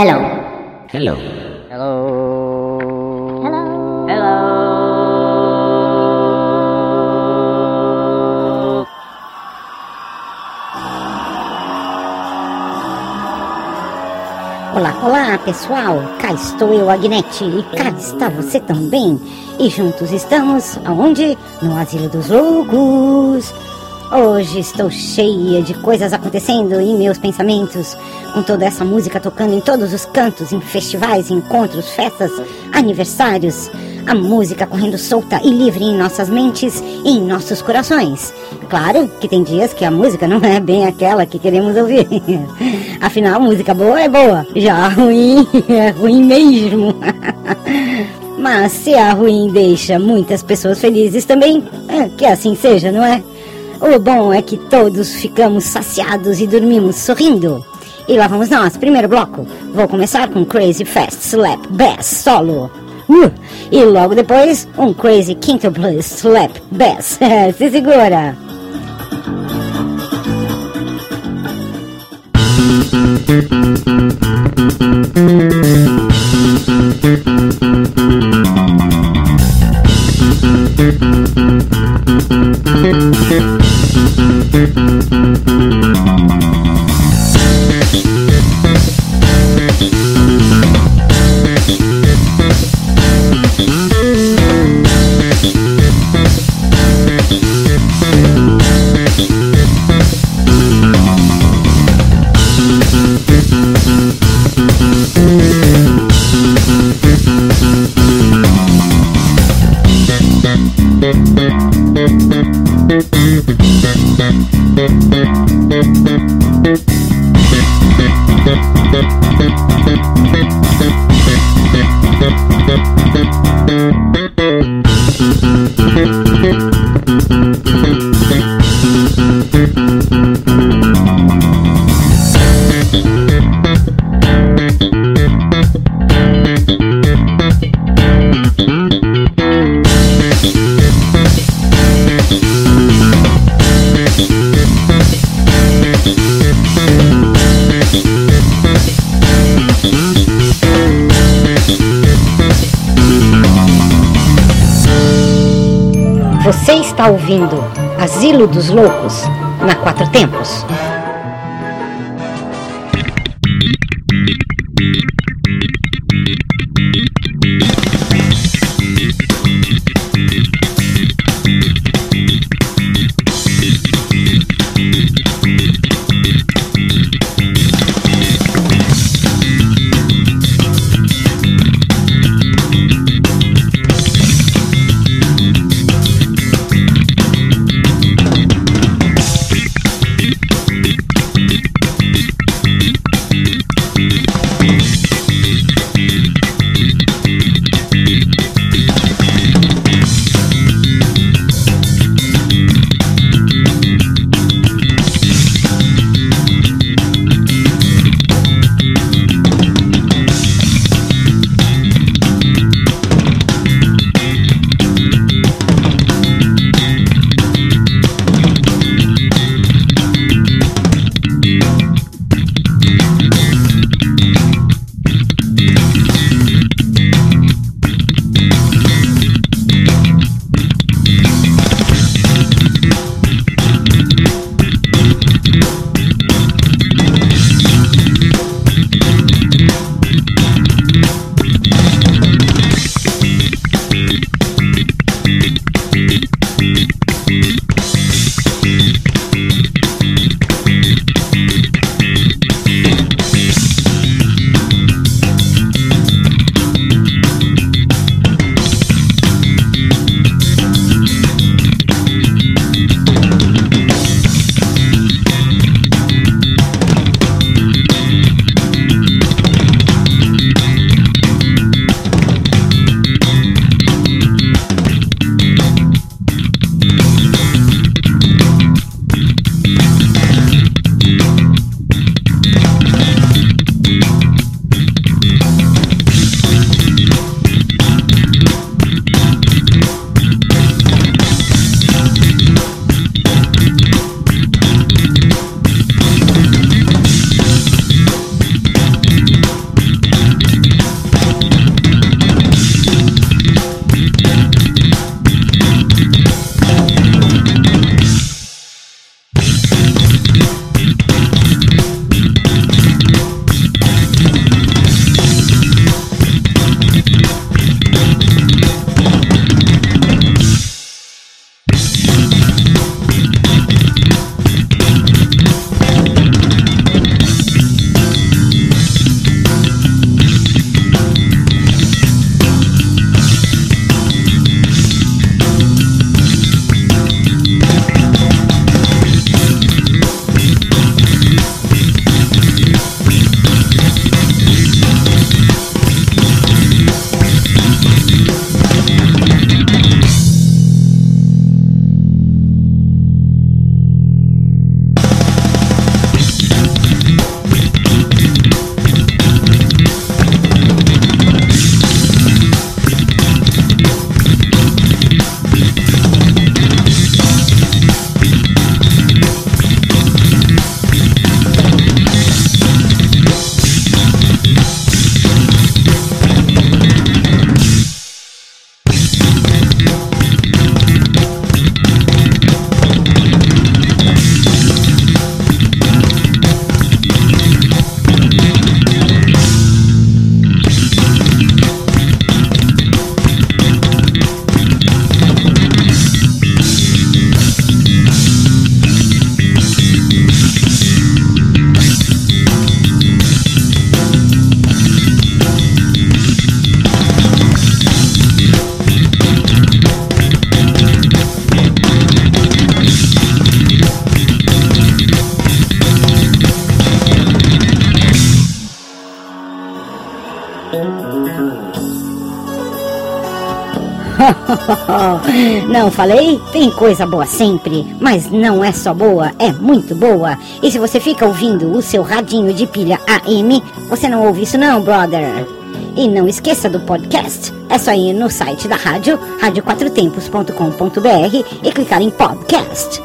Hello. Hello. Hello. Hello. Hello. Olá, olá pessoal, cá estou eu, Agnete, e cá está você também. E juntos estamos aonde? No Asilo dos Loucos. Hoje estou cheia de coisas acontecendo em meus pensamentos, com toda essa música tocando em todos os cantos, em festivais, encontros, festas, aniversários. A música correndo solta e livre em nossas mentes e em nossos corações. Claro que tem dias que a música não é bem aquela que queremos ouvir. Afinal, música boa é boa, já ruim é ruim mesmo. Mas se a ruim deixa muitas pessoas felizes também, é, que assim seja, não é? O bom é que todos ficamos saciados e dormimos sorrindo. E lá vamos nós, primeiro bloco. Vou começar com Crazy Fast Slap Bass Solo. Uh, e logo depois, um Crazy Quintuple Slap Bass. Se segura! Você Asilo dos Loucos na Quatro Tempos. não falei? Tem coisa boa sempre, mas não é só boa, é muito boa. E se você fica ouvindo o seu radinho de pilha AM, você não ouve isso não, brother. E não esqueça do podcast. É só ir no site da rádio, radioquatrotempos.com.br e clicar em podcast.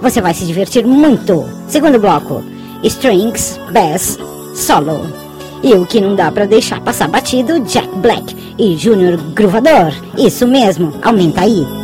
Você vai se divertir muito. Segundo bloco, Strings, Bass, Solo. E o que não dá para deixar passar batido, Jack Black e Junior Gruvador. Isso mesmo, aumenta aí.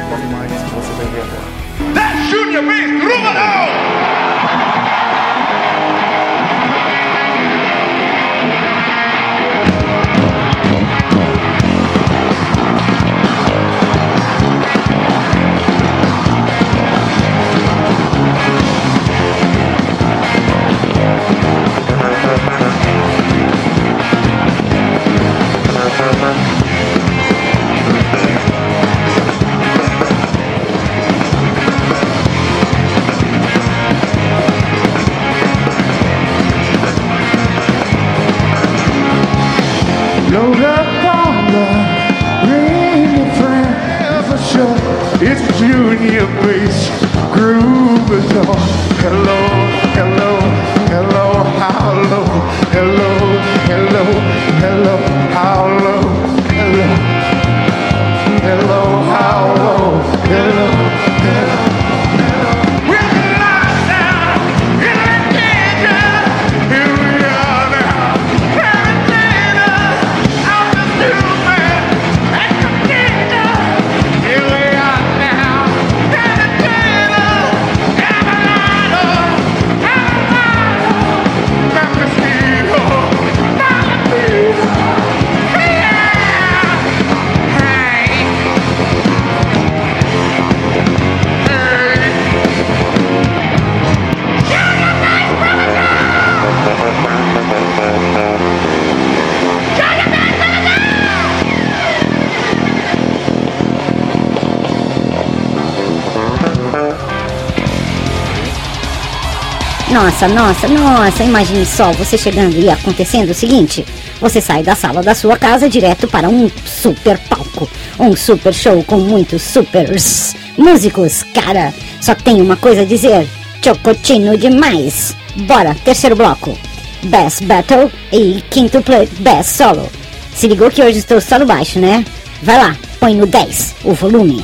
Junior Bass Groove is on. Hello, hello, hello, how low? Hello, hello, hello, how low? Nossa, nossa, nossa, imagine só você chegando e acontecendo o seguinte: você sai da sala da sua casa direto para um super palco, um super show com muitos supers músicos. Cara, só tem uma coisa a dizer: chocotino demais. Bora, terceiro bloco. Bass Battle e Quintuplet Bass Solo. Se ligou que hoje estou só no baixo, né? Vai lá, põe no 10 o volume.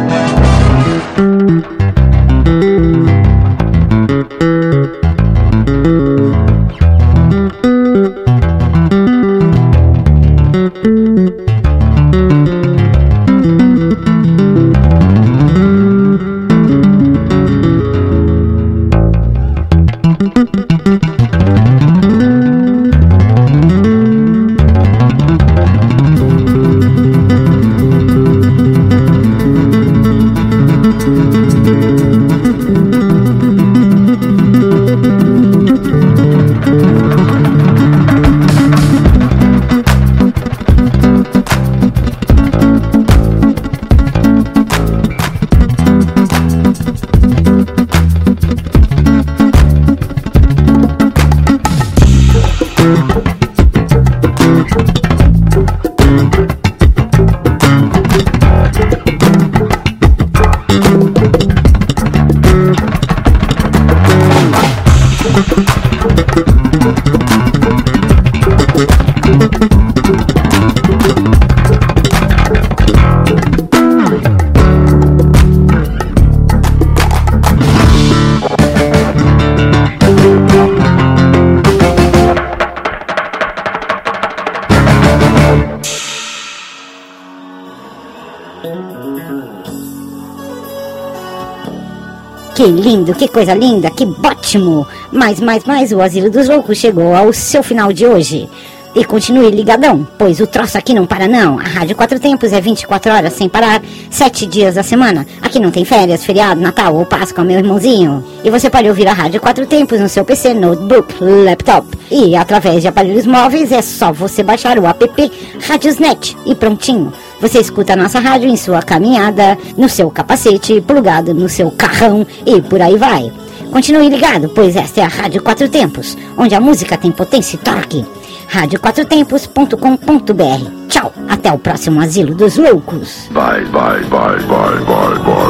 Lindo, que coisa linda, que ótimo! Mas, mais, mais, o Asilo dos Loucos chegou ao seu final de hoje. E continue ligadão, pois o troço aqui não para não. A Rádio Quatro Tempos é 24 horas sem parar, 7 dias da semana. Aqui não tem férias, feriado, Natal ou Páscoa, meu irmãozinho. E você pode ouvir a Rádio Quatro Tempos no seu PC, notebook, laptop. E através de aparelhos móveis é só você baixar o app Radiosnet e prontinho. Você escuta a nossa rádio em sua caminhada, no seu capacete, plugado no seu carrão e por aí vai. Continue ligado, pois esta é a Rádio Quatro Tempos, onde a música tem potência e torque. radioquatrotempos.com.br Tchau, até o próximo Asilo dos Loucos. Bye, bye, bye, bye, bye, bye,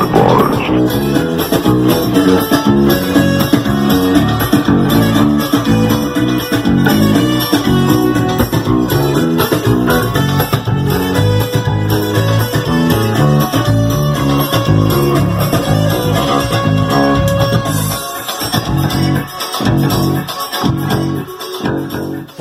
bye.